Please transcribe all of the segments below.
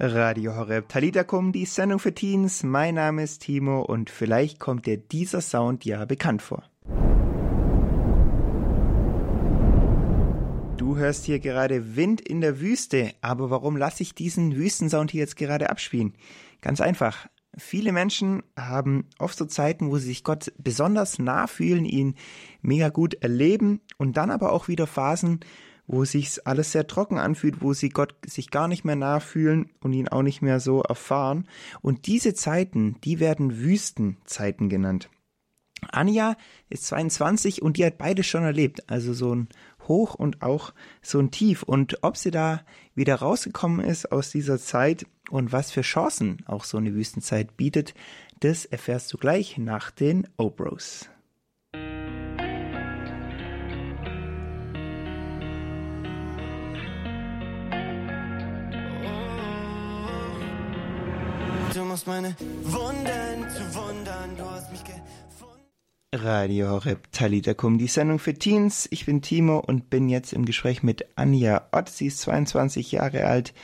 Radio Horeb Talitakum, die Sendung für Teens. Mein Name ist Timo und vielleicht kommt dir dieser Sound ja bekannt vor. Du hörst hier gerade Wind in der Wüste, aber warum lasse ich diesen Wüstensound hier jetzt gerade abspielen? Ganz einfach. Viele Menschen haben oft so Zeiten, wo sie sich Gott besonders nah fühlen, ihn mega gut erleben und dann aber auch wieder Phasen, wo sich alles sehr trocken anfühlt, wo sie Gott sich gar nicht mehr nachfühlen und ihn auch nicht mehr so erfahren. Und diese Zeiten, die werden Wüstenzeiten genannt. Anja ist 22 und die hat beides schon erlebt, also so ein Hoch und auch so ein Tief. Und ob sie da wieder rausgekommen ist aus dieser Zeit und was für Chancen auch so eine Wüstenzeit bietet, das erfährst du gleich nach den Obros. Du musst meine Wunden zu wundern, du hast mich gefunden. Radio Horeb Talitakum, die Sendung für Teens. Ich bin Timo und bin jetzt im Gespräch mit Anja Ott. Sie ist 22 Jahre alt,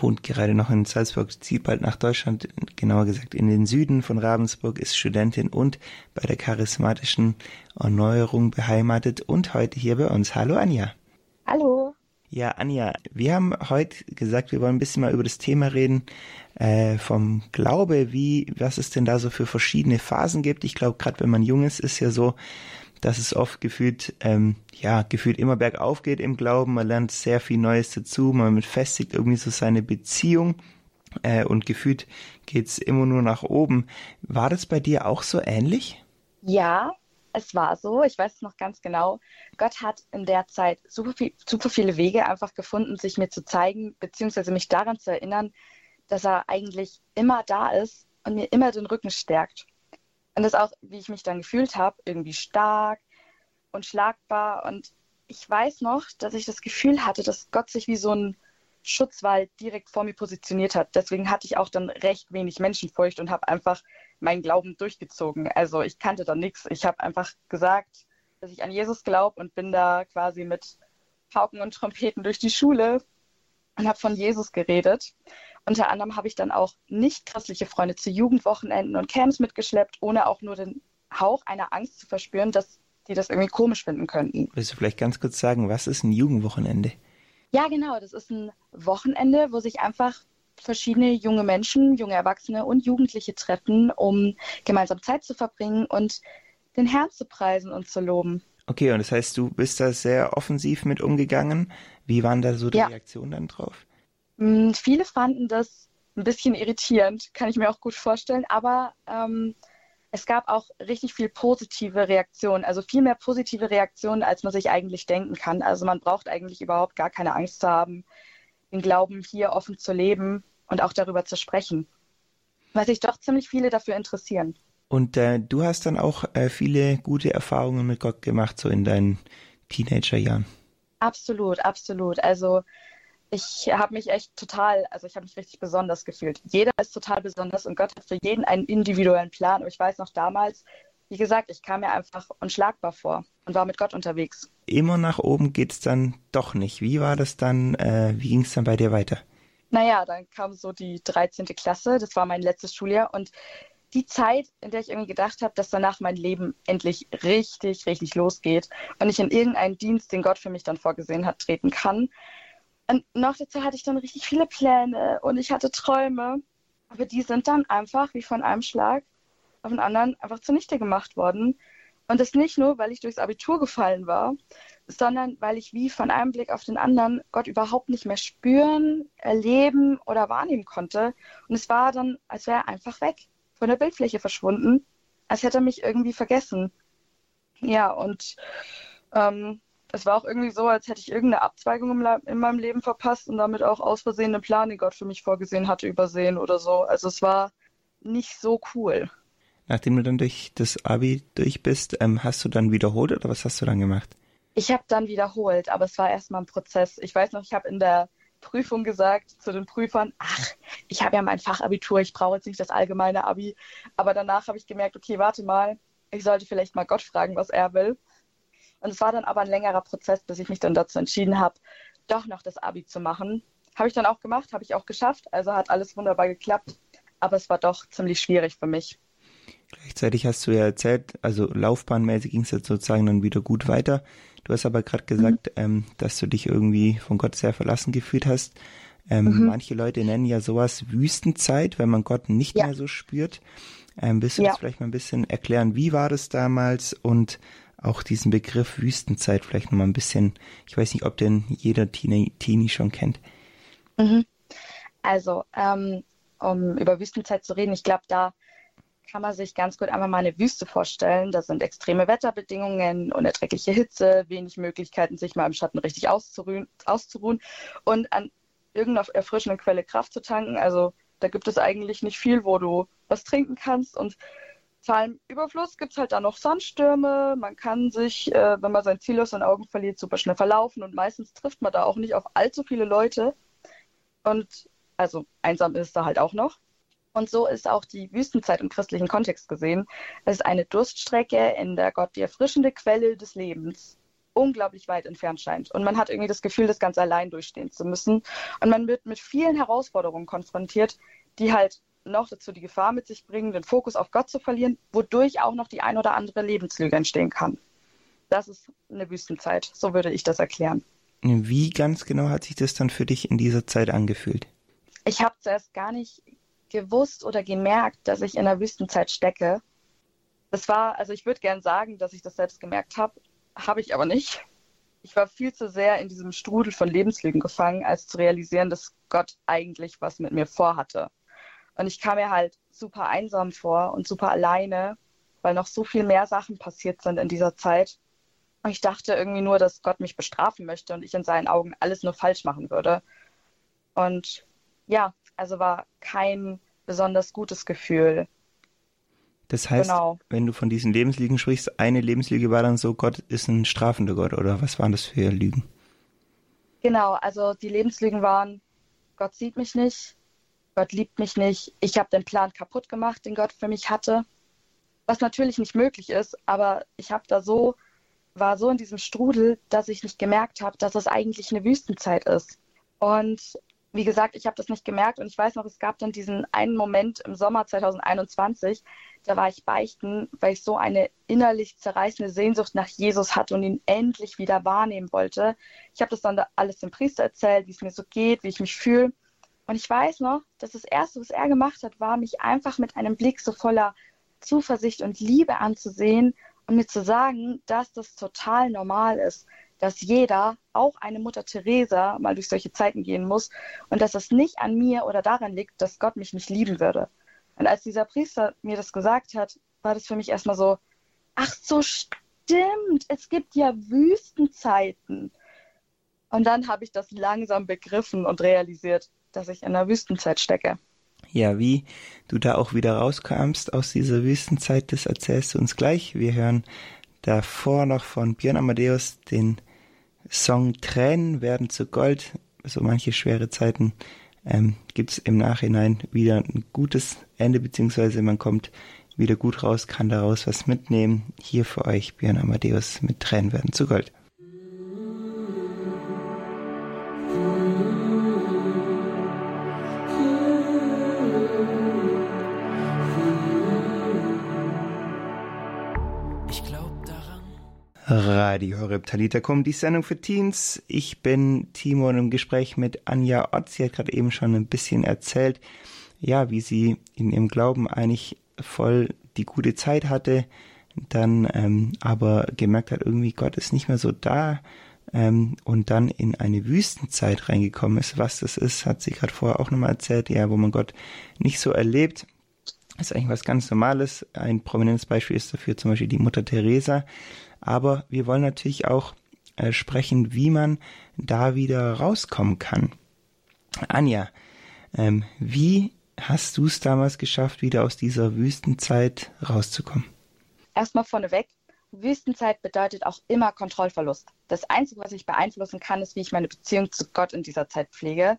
wohnt gerade noch in Salzburg, zieht bald nach Deutschland, genauer gesagt in den Süden von Ravensburg, ist Studentin und bei der charismatischen Erneuerung beheimatet und heute hier bei uns. Hallo Anja. Ja, Anja, wir haben heute gesagt, wir wollen ein bisschen mal über das Thema reden äh, vom Glaube, wie, was es denn da so für verschiedene Phasen gibt. Ich glaube, gerade wenn man jung ist, ist ja so, dass es oft gefühlt, ähm, ja, gefühlt immer bergauf geht im Glauben. Man lernt sehr viel Neues dazu, man festigt irgendwie so seine Beziehung äh, und gefühlt geht's immer nur nach oben. War das bei dir auch so ähnlich? Ja, es war so, ich weiß es noch ganz genau. Gott hat in der Zeit super, viel, super viele Wege einfach gefunden, sich mir zu zeigen, beziehungsweise mich daran zu erinnern, dass er eigentlich immer da ist und mir immer den Rücken stärkt. Und das auch, wie ich mich dann gefühlt habe, irgendwie stark und schlagbar. Und ich weiß noch, dass ich das Gefühl hatte, dass Gott sich wie so ein Schutzwall direkt vor mir positioniert hat. Deswegen hatte ich auch dann recht wenig Menschenfurcht und habe einfach meinen Glauben durchgezogen. Also ich kannte da nichts. Ich habe einfach gesagt, dass ich an Jesus glaube und bin da quasi mit Pauken und Trompeten durch die Schule und habe von Jesus geredet. Unter anderem habe ich dann auch nicht christliche Freunde zu Jugendwochenenden und Camps mitgeschleppt, ohne auch nur den Hauch einer Angst zu verspüren, dass die das irgendwie komisch finden könnten. Willst du vielleicht ganz kurz sagen, was ist ein Jugendwochenende? Ja, genau. Das ist ein Wochenende, wo sich einfach verschiedene junge Menschen, junge Erwachsene und Jugendliche treffen, um gemeinsam Zeit zu verbringen und den Herrn zu preisen und zu loben. Okay, und das heißt, du bist da sehr offensiv mit umgegangen. Wie waren da so die ja. Reaktionen dann drauf? Mm, viele fanden das ein bisschen irritierend, kann ich mir auch gut vorstellen, aber ähm, es gab auch richtig viel positive Reaktionen, also viel mehr positive Reaktionen, als man sich eigentlich denken kann. Also man braucht eigentlich überhaupt gar keine Angst zu haben, den Glauben hier offen zu leben und auch darüber zu sprechen, weil sich doch ziemlich viele dafür interessieren. Und äh, du hast dann auch äh, viele gute Erfahrungen mit Gott gemacht, so in deinen Teenagerjahren. Absolut, absolut. Also ich habe mich echt total, also ich habe mich richtig besonders gefühlt. Jeder ist total besonders und Gott hat für jeden einen individuellen Plan. Und ich weiß noch damals, wie gesagt, ich kam mir einfach unschlagbar vor und war mit Gott unterwegs. Immer nach oben geht es dann doch nicht. Wie war das dann, äh, wie ging es dann bei dir weiter? Naja, dann kam so die 13. Klasse, das war mein letztes Schuljahr und die Zeit, in der ich irgendwie gedacht habe, dass danach mein Leben endlich richtig, richtig losgeht und ich in irgendeinen Dienst, den Gott für mich dann vorgesehen hat, treten kann. Und nach der Zeit hatte ich dann richtig viele Pläne und ich hatte Träume, aber die sind dann einfach wie von einem Schlag auf den anderen einfach zunichte gemacht worden. Und das nicht nur, weil ich durchs Abitur gefallen war, sondern weil ich wie von einem Blick auf den anderen Gott überhaupt nicht mehr spüren, erleben oder wahrnehmen konnte. Und es war dann, als wäre er einfach weg von der Bildfläche verschwunden, als hätte er mich irgendwie vergessen. Ja, und ähm, es war auch irgendwie so, als hätte ich irgendeine Abzweigung im in meinem Leben verpasst und damit auch aus Versehen einen Plan, den Gott für mich vorgesehen hatte, übersehen oder so. Also es war nicht so cool. Nachdem du dann durch das Abi durch bist, ähm, hast du dann wiederholt oder was hast du dann gemacht? Ich habe dann wiederholt, aber es war erstmal ein Prozess. Ich weiß noch, ich habe in der Prüfung gesagt zu den Prüfern, ach, ich habe ja mein Fachabitur, ich brauche jetzt nicht das allgemeine Abi. Aber danach habe ich gemerkt, okay, warte mal, ich sollte vielleicht mal Gott fragen, was er will. Und es war dann aber ein längerer Prozess, bis ich mich dann dazu entschieden habe, doch noch das Abi zu machen. Habe ich dann auch gemacht, habe ich auch geschafft. Also hat alles wunderbar geklappt. Aber es war doch ziemlich schwierig für mich. Gleichzeitig hast du ja erzählt, also laufbahnmäßig ging es jetzt sozusagen dann wieder gut weiter. Du hast aber gerade gesagt, mhm. ähm, dass du dich irgendwie von Gott sehr verlassen gefühlt hast. Ähm, mhm. Manche Leute nennen ja sowas Wüstenzeit, wenn man Gott nicht ja. mehr so spürt. Ähm, willst du ja. das vielleicht mal ein bisschen erklären? Wie war das damals und auch diesen Begriff Wüstenzeit vielleicht noch mal ein bisschen, ich weiß nicht, ob denn jeder Teenie, Teenie schon kennt. Mhm. Also, ähm, um über Wüstenzeit zu reden, ich glaube, da kann man sich ganz gut einfach mal eine Wüste vorstellen. Da sind extreme Wetterbedingungen, unerträgliche Hitze, wenig Möglichkeiten, sich mal im Schatten richtig auszuruhen, auszuruhen und an irgendeiner erfrischenden Quelle Kraft zu tanken. Also da gibt es eigentlich nicht viel, wo du was trinken kannst. Und vor allem Überfluss gibt es halt da noch Sandstürme. Man kann sich, äh, wenn man sein Ziel aus den Augen verliert, super schnell verlaufen. Und meistens trifft man da auch nicht auf allzu viele Leute. Und also einsam ist da halt auch noch. Und so ist auch die Wüstenzeit im christlichen Kontext gesehen. Es ist eine Durststrecke, in der Gott die erfrischende Quelle des Lebens unglaublich weit entfernt scheint. Und man hat irgendwie das Gefühl, das ganz allein durchstehen zu müssen. Und man wird mit vielen Herausforderungen konfrontiert, die halt noch dazu die Gefahr mit sich bringen, den Fokus auf Gott zu verlieren, wodurch auch noch die ein oder andere Lebenslüge entstehen kann. Das ist eine Wüstenzeit, so würde ich das erklären. Wie ganz genau hat sich das dann für dich in dieser Zeit angefühlt? Ich habe zuerst gar nicht gewusst oder gemerkt, dass ich in einer Wüstenzeit stecke. Das war, also ich würde gern sagen, dass ich das selbst gemerkt habe, habe ich aber nicht. Ich war viel zu sehr in diesem Strudel von Lebenslügen gefangen, als zu realisieren, dass Gott eigentlich was mit mir vorhatte. Und ich kam mir halt super einsam vor und super alleine, weil noch so viel mehr Sachen passiert sind in dieser Zeit. Und ich dachte irgendwie nur, dass Gott mich bestrafen möchte und ich in seinen Augen alles nur falsch machen würde. Und ja, also war kein besonders gutes Gefühl. Das heißt, genau. wenn du von diesen Lebenslügen sprichst, eine Lebenslüge war dann so, Gott ist ein strafender Gott, oder was waren das für Lügen? Genau, also die Lebenslügen waren, Gott sieht mich nicht, Gott liebt mich nicht, ich habe den Plan kaputt gemacht, den Gott für mich hatte, was natürlich nicht möglich ist, aber ich habe da so, war so in diesem Strudel, dass ich nicht gemerkt habe, dass es eigentlich eine Wüstenzeit ist. Und wie gesagt, ich habe das nicht gemerkt und ich weiß noch, es gab dann diesen einen Moment im Sommer 2021, da war ich beichten, weil ich so eine innerlich zerreißende Sehnsucht nach Jesus hatte und ihn endlich wieder wahrnehmen wollte. Ich habe das dann da alles dem Priester erzählt, wie es mir so geht, wie ich mich fühle. Und ich weiß noch, dass das Erste, was er gemacht hat, war, mich einfach mit einem Blick so voller Zuversicht und Liebe anzusehen und mir zu sagen, dass das total normal ist, dass jeder, auch eine Mutter Teresa, mal durch solche Zeiten gehen muss und dass es nicht an mir oder daran liegt, dass Gott mich nicht lieben würde. Und als dieser Priester mir das gesagt hat, war das für mich erstmal so, ach so stimmt, es gibt ja Wüstenzeiten. Und dann habe ich das langsam begriffen und realisiert, dass ich in einer Wüstenzeit stecke. Ja, wie du da auch wieder rauskamst aus dieser Wüstenzeit, das erzählst du uns gleich. Wir hören davor noch von Björn Amadeus den Song Tränen werden zu Gold. So manche schwere Zeiten ähm, gibt es im Nachhinein wieder ein gutes Ende, beziehungsweise man kommt wieder gut raus, kann daraus was mitnehmen. Hier für euch Björn Amadeus mit Tränen werden zu Gold. Radio Horeb Talitakum, die Sendung für Teens. Ich bin Timo und im Gespräch mit Anja Ott. Sie hat gerade eben schon ein bisschen erzählt, ja, wie sie in ihrem Glauben eigentlich voll die gute Zeit hatte, dann ähm, aber gemerkt hat, irgendwie Gott ist nicht mehr so da ähm, und dann in eine Wüstenzeit reingekommen ist. Was das ist, hat sie gerade vorher auch nochmal erzählt, ja, wo man Gott nicht so erlebt. Das ist eigentlich was ganz Normales. Ein prominentes Beispiel ist dafür zum Beispiel die Mutter Teresa aber wir wollen natürlich auch äh, sprechen, wie man da wieder rauskommen kann. Anja, ähm, wie hast du es damals geschafft, wieder aus dieser Wüstenzeit rauszukommen? Erstmal vorneweg, Wüstenzeit bedeutet auch immer Kontrollverlust. Das Einzige, was ich beeinflussen kann, ist, wie ich meine Beziehung zu Gott in dieser Zeit pflege.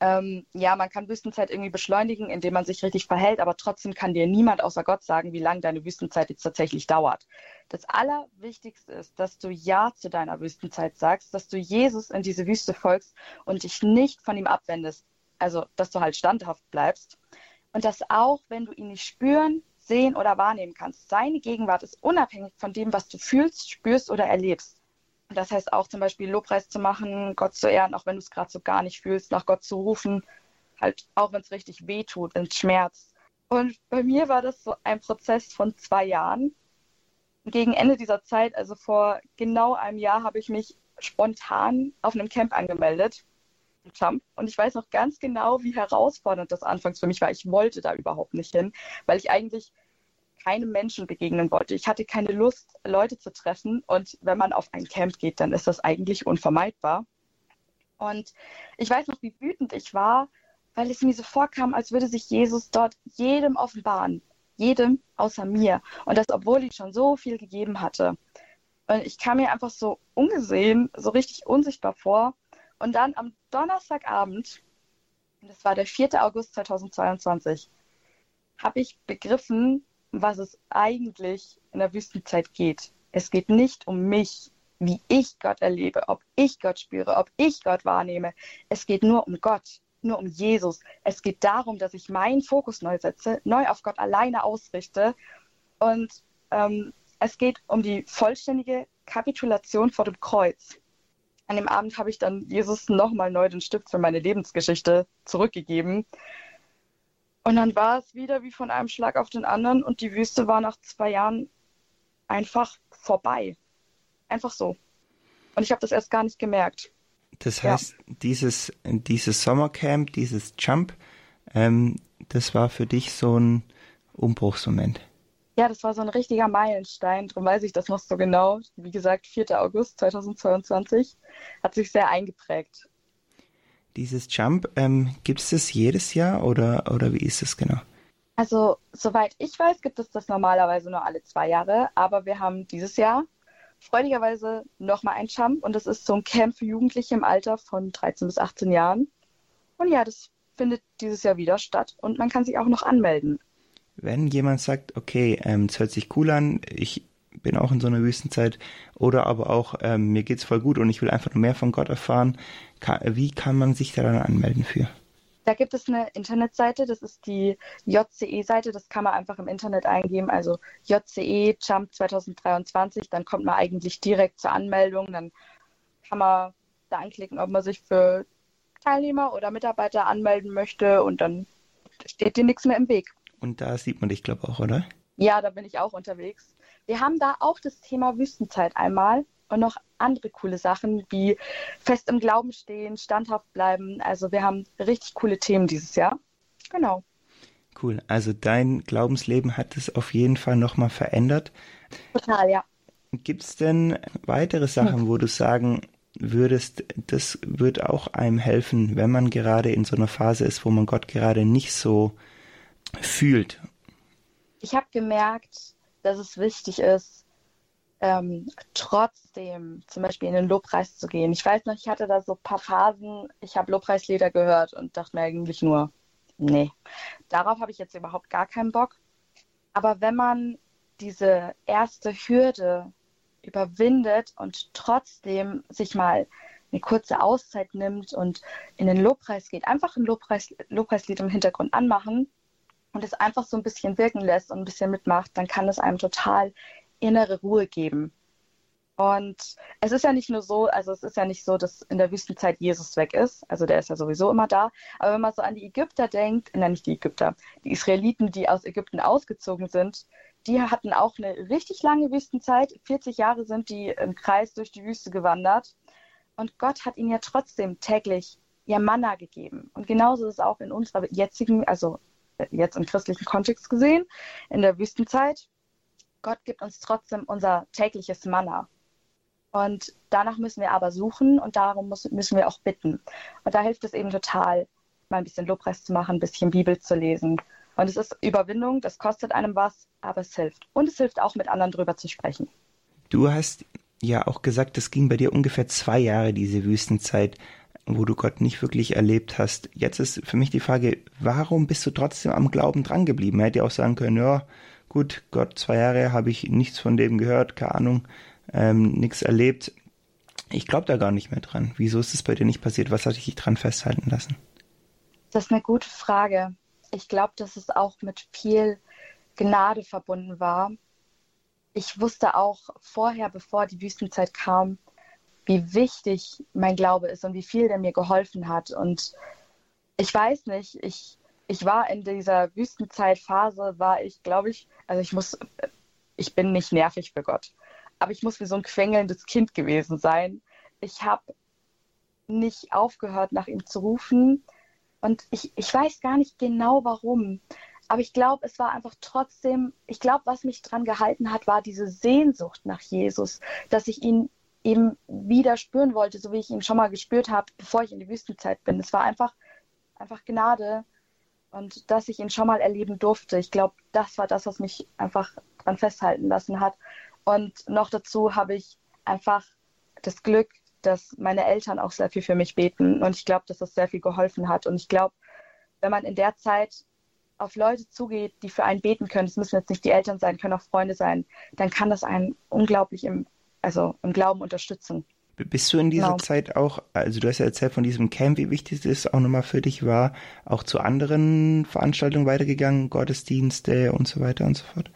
Ähm, ja, man kann Wüstenzeit irgendwie beschleunigen, indem man sich richtig verhält, aber trotzdem kann dir niemand außer Gott sagen, wie lange deine Wüstenzeit jetzt tatsächlich dauert. Das Allerwichtigste ist, dass du Ja zu deiner Wüstenzeit sagst, dass du Jesus in diese Wüste folgst und dich nicht von ihm abwendest. Also, dass du halt standhaft bleibst. Und dass auch, wenn du ihn nicht spüren, sehen oder wahrnehmen kannst, seine Gegenwart ist unabhängig von dem, was du fühlst, spürst oder erlebst. Das heißt auch zum Beispiel Lobpreis zu machen, Gott zu ehren, auch wenn du es gerade so gar nicht fühlst, nach Gott zu rufen, halt auch wenn es richtig weh tut, wenn es schmerzt. Und bei mir war das so ein Prozess von zwei Jahren. Gegen Ende dieser Zeit, also vor genau einem Jahr, habe ich mich spontan auf einem Camp angemeldet. Und ich weiß noch ganz genau, wie herausfordernd das anfangs für mich war. Ich wollte da überhaupt nicht hin, weil ich eigentlich keinem Menschen begegnen wollte. Ich hatte keine Lust, Leute zu treffen. Und wenn man auf ein Camp geht, dann ist das eigentlich unvermeidbar. Und ich weiß noch, wie wütend ich war, weil es mir so vorkam, als würde sich Jesus dort jedem offenbaren. Jedem außer mir. Und das, obwohl ich schon so viel gegeben hatte. Und ich kam mir einfach so ungesehen, so richtig unsichtbar vor. Und dann am Donnerstagabend, das war der 4. August 2022, habe ich begriffen, was es eigentlich in der Wüstenzeit geht. Es geht nicht um mich, wie ich Gott erlebe, ob ich Gott spüre, ob ich Gott wahrnehme. Es geht nur um Gott, nur um Jesus. Es geht darum, dass ich meinen Fokus neu setze, neu auf Gott alleine ausrichte. Und ähm, es geht um die vollständige Kapitulation vor dem Kreuz. An dem Abend habe ich dann Jesus nochmal neu den Stift für meine Lebensgeschichte zurückgegeben und dann war es wieder wie von einem Schlag auf den anderen und die Wüste war nach zwei Jahren einfach vorbei. Einfach so. Und ich habe das erst gar nicht gemerkt. Das heißt, ja. dieses, dieses Sommercamp, dieses Jump, ähm, das war für dich so ein Umbruchsmoment. Ja, das war so ein richtiger Meilenstein. Darum weiß ich das noch so genau. Wie gesagt, 4. August 2022 hat sich sehr eingeprägt. Dieses Jump, ähm, gibt es das jedes Jahr oder, oder wie ist es genau? Also, soweit ich weiß, gibt es das normalerweise nur alle zwei Jahre, aber wir haben dieses Jahr freudigerweise nochmal ein Jump und das ist so ein Camp für Jugendliche im Alter von 13 bis 18 Jahren. Und ja, das findet dieses Jahr wieder statt und man kann sich auch noch anmelden. Wenn jemand sagt, okay, ähm, es hört sich cool an, ich bin auch in so einer Wüstenzeit oder aber auch ähm, mir geht's voll gut und ich will einfach nur mehr von Gott erfahren. Ka wie kann man sich da dann anmelden für? Da gibt es eine Internetseite, das ist die JCE-Seite, das kann man einfach im Internet eingeben, also JCE Jump 2023, dann kommt man eigentlich direkt zur Anmeldung, dann kann man da anklicken, ob man sich für Teilnehmer oder Mitarbeiter anmelden möchte und dann steht dir nichts mehr im Weg. Und da sieht man dich, glaube ich, auch, oder? Ja, da bin ich auch unterwegs. Wir haben da auch das Thema Wüstenzeit einmal und noch andere coole Sachen wie fest im Glauben stehen, standhaft bleiben. Also wir haben richtig coole Themen dieses Jahr. Genau. Cool. Also dein Glaubensleben hat es auf jeden Fall nochmal verändert. Total, ja. Gibt es denn weitere Sachen, hm. wo du sagen würdest, das wird auch einem helfen, wenn man gerade in so einer Phase ist, wo man Gott gerade nicht so fühlt? Ich habe gemerkt, dass es wichtig ist, ähm, trotzdem zum Beispiel in den Lobpreis zu gehen. Ich weiß noch, ich hatte da so ein paar Phasen, ich habe Lobpreislieder gehört und dachte mir eigentlich nur, nee, darauf habe ich jetzt überhaupt gar keinen Bock. Aber wenn man diese erste Hürde überwindet und trotzdem sich mal eine kurze Auszeit nimmt und in den Lobpreis geht, einfach ein Lobpreis, Lobpreislied im Hintergrund anmachen und es einfach so ein bisschen wirken lässt und ein bisschen mitmacht, dann kann es einem total innere Ruhe geben. Und es ist ja nicht nur so, also es ist ja nicht so, dass in der Wüstenzeit Jesus weg ist. Also der ist ja sowieso immer da. Aber wenn man so an die Ägypter denkt, nein, nicht die Ägypter, die Israeliten, die aus Ägypten ausgezogen sind, die hatten auch eine richtig lange Wüstenzeit. 40 Jahre sind die im Kreis durch die Wüste gewandert. Und Gott hat ihnen ja trotzdem täglich ihr Manna gegeben. Und genauso ist es auch in unserer jetzigen, also jetzt im christlichen Kontext gesehen, in der Wüstenzeit. Gott gibt uns trotzdem unser tägliches Manna. Und danach müssen wir aber suchen und darum muss, müssen wir auch bitten. Und da hilft es eben total, mal ein bisschen Lobpreis zu machen, ein bisschen Bibel zu lesen. Und es ist Überwindung, das kostet einem was, aber es hilft. Und es hilft auch, mit anderen drüber zu sprechen. Du hast ja auch gesagt, es ging bei dir ungefähr zwei Jahre, diese Wüstenzeit. Wo du Gott nicht wirklich erlebt hast. Jetzt ist für mich die Frage, warum bist du trotzdem am Glauben drangeblieben? Er hätte ja auch sagen können, ja, gut, Gott, zwei Jahre habe ich nichts von dem gehört, keine Ahnung, ähm, nichts erlebt. Ich glaube da gar nicht mehr dran. Wieso ist es bei dir nicht passiert? Was hat dich dran festhalten lassen? Das ist eine gute Frage. Ich glaube, dass es auch mit viel Gnade verbunden war. Ich wusste auch vorher, bevor die Wüstenzeit kam, wie wichtig mein Glaube ist und wie viel der mir geholfen hat. Und ich weiß nicht, ich, ich war in dieser Wüstenzeitphase, war ich, glaube ich, also ich muss, ich bin nicht nervig für Gott, aber ich muss wie so ein quengelndes Kind gewesen sein. Ich habe nicht aufgehört, nach ihm zu rufen. Und ich, ich weiß gar nicht genau warum. Aber ich glaube, es war einfach trotzdem, ich glaube, was mich dran gehalten hat, war diese Sehnsucht nach Jesus, dass ich ihn eben wieder spüren wollte, so wie ich ihn schon mal gespürt habe, bevor ich in die Wüstenzeit bin. Es war einfach, einfach Gnade und dass ich ihn schon mal erleben durfte. Ich glaube, das war das, was mich einfach dran festhalten lassen hat. Und noch dazu habe ich einfach das Glück, dass meine Eltern auch sehr viel für mich beten. Und ich glaube, dass das sehr viel geholfen hat. Und ich glaube, wenn man in der Zeit auf Leute zugeht, die für einen beten können, es müssen jetzt nicht die Eltern sein, können auch Freunde sein, dann kann das einen unglaublich im also im Glauben unterstützen. Bist du in dieser genau. Zeit auch, also du hast ja erzählt von diesem Camp, wie wichtig es auch nochmal für dich war, auch zu anderen Veranstaltungen weitergegangen, Gottesdienste und so weiter und so fort?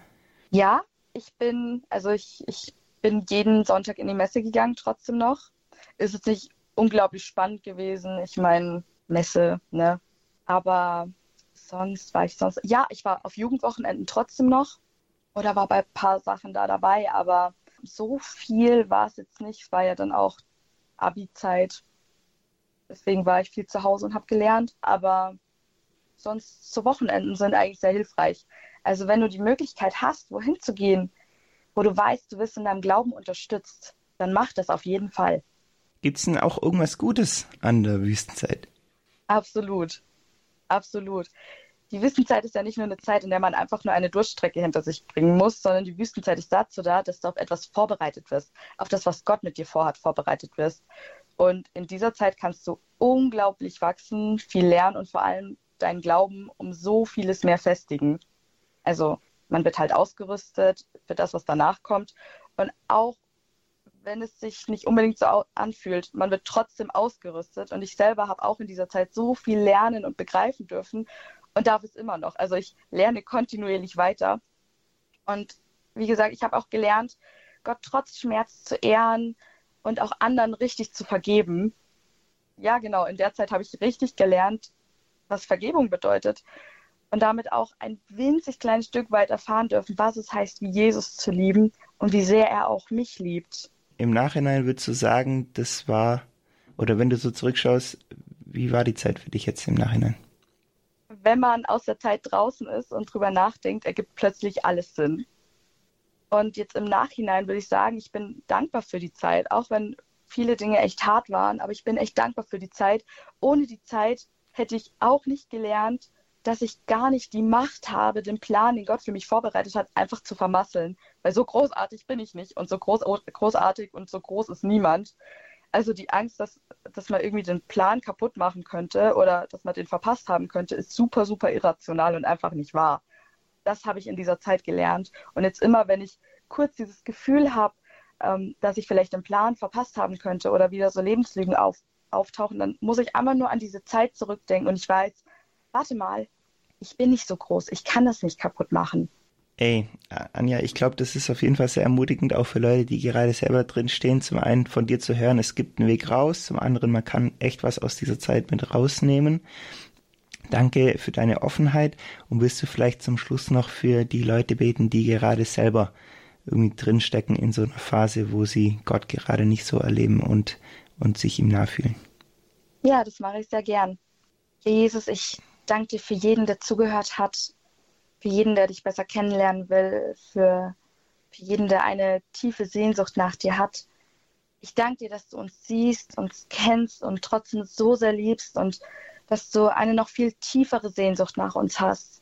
Ja, ich bin, also ich, ich bin jeden Sonntag in die Messe gegangen, trotzdem noch. Ist jetzt nicht unglaublich spannend gewesen. Ich meine, Messe, ne? Aber sonst war ich sonst, ja, ich war auf Jugendwochenenden trotzdem noch oder war bei ein paar Sachen da dabei, aber so viel war es jetzt nicht. Es war ja dann auch Abi-Zeit. Deswegen war ich viel zu Hause und habe gelernt. Aber sonst zu Wochenenden sind eigentlich sehr hilfreich. Also wenn du die Möglichkeit hast, wohin zu gehen, wo du weißt, du wirst in deinem Glauben unterstützt, dann mach das auf jeden Fall. Gibt es denn auch irgendwas Gutes an der Wüstenzeit? Absolut. Absolut die Wüstenzeit ist ja nicht nur eine Zeit, in der man einfach nur eine Durchstrecke hinter sich bringen muss, sondern die Wüstenzeit ist dazu da, dass du auf etwas vorbereitet wirst, auf das, was Gott mit dir vorhat, vorbereitet wirst. Und in dieser Zeit kannst du unglaublich wachsen, viel lernen und vor allem deinen Glauben um so vieles mehr festigen. Also man wird halt ausgerüstet für das, was danach kommt. Und auch wenn es sich nicht unbedingt so anfühlt, man wird trotzdem ausgerüstet. Und ich selber habe auch in dieser Zeit so viel lernen und begreifen dürfen und darf es immer noch. Also ich lerne kontinuierlich weiter. Und wie gesagt, ich habe auch gelernt, Gott trotz Schmerz zu ehren und auch anderen richtig zu vergeben. Ja, genau, in der Zeit habe ich richtig gelernt, was Vergebung bedeutet. Und damit auch ein winzig kleines Stück weit erfahren dürfen, was es heißt, wie Jesus zu lieben und wie sehr er auch mich liebt. Im Nachhinein würdest du sagen, das war, oder wenn du so zurückschaust, wie war die Zeit für dich jetzt im Nachhinein? Wenn man aus der Zeit draußen ist und drüber nachdenkt, ergibt plötzlich alles Sinn. Und jetzt im Nachhinein würde ich sagen, ich bin dankbar für die Zeit, auch wenn viele Dinge echt hart waren, aber ich bin echt dankbar für die Zeit. Ohne die Zeit hätte ich auch nicht gelernt, dass ich gar nicht die Macht habe, den Plan, den Gott für mich vorbereitet hat, einfach zu vermasseln. Weil so großartig bin ich nicht und so groß, großartig und so groß ist niemand. Also die Angst, dass, dass man irgendwie den Plan kaputt machen könnte oder dass man den verpasst haben könnte, ist super, super irrational und einfach nicht wahr. Das habe ich in dieser Zeit gelernt. Und jetzt immer, wenn ich kurz dieses Gefühl habe, ähm, dass ich vielleicht den Plan verpasst haben könnte oder wieder so Lebenslügen auf, auftauchen, dann muss ich einmal nur an diese Zeit zurückdenken und ich weiß, warte mal, ich bin nicht so groß, ich kann das nicht kaputt machen. Ey, Anja, ich glaube, das ist auf jeden Fall sehr ermutigend, auch für Leute, die gerade selber drin stehen. Zum einen von dir zu hören, es gibt einen Weg raus. Zum anderen, man kann echt was aus dieser Zeit mit rausnehmen. Danke für deine Offenheit. Und willst du vielleicht zum Schluss noch für die Leute beten, die gerade selber irgendwie drinstecken in so einer Phase, wo sie Gott gerade nicht so erleben und, und sich ihm nachfühlen? Ja, das mache ich sehr gern. Jesus, ich danke dir für jeden, der zugehört hat für jeden, der dich besser kennenlernen will, für, für jeden, der eine tiefe Sehnsucht nach dir hat. Ich danke dir, dass du uns siehst, uns kennst und trotzdem so sehr liebst und dass du eine noch viel tiefere Sehnsucht nach uns hast.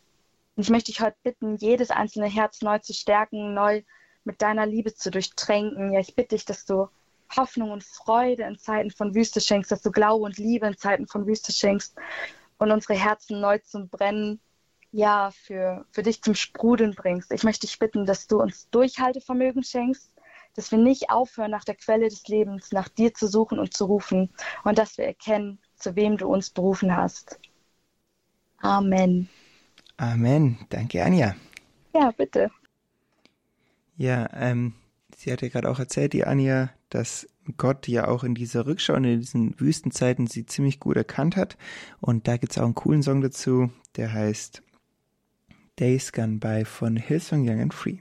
Und ich möchte dich heute bitten, jedes einzelne Herz neu zu stärken, neu mit deiner Liebe zu durchtränken. Ja, ich bitte dich, dass du Hoffnung und Freude in Zeiten von Wüste schenkst, dass du Glaube und Liebe in Zeiten von Wüste schenkst und unsere Herzen neu zum Brennen, ja, für, für dich zum Sprudeln bringst. Ich möchte dich bitten, dass du uns Durchhaltevermögen schenkst, dass wir nicht aufhören, nach der Quelle des Lebens, nach dir zu suchen und zu rufen und dass wir erkennen, zu wem du uns berufen hast. Amen. Amen. Danke, Anja. Ja, bitte. Ja, ähm, sie hat ja gerade auch erzählt, die Anja, dass Gott ja auch in dieser Rückschau, in diesen Wüstenzeiten sie ziemlich gut erkannt hat. Und da gibt es auch einen coolen Song dazu, der heißt Days Gone By von Hillsong Young and Free.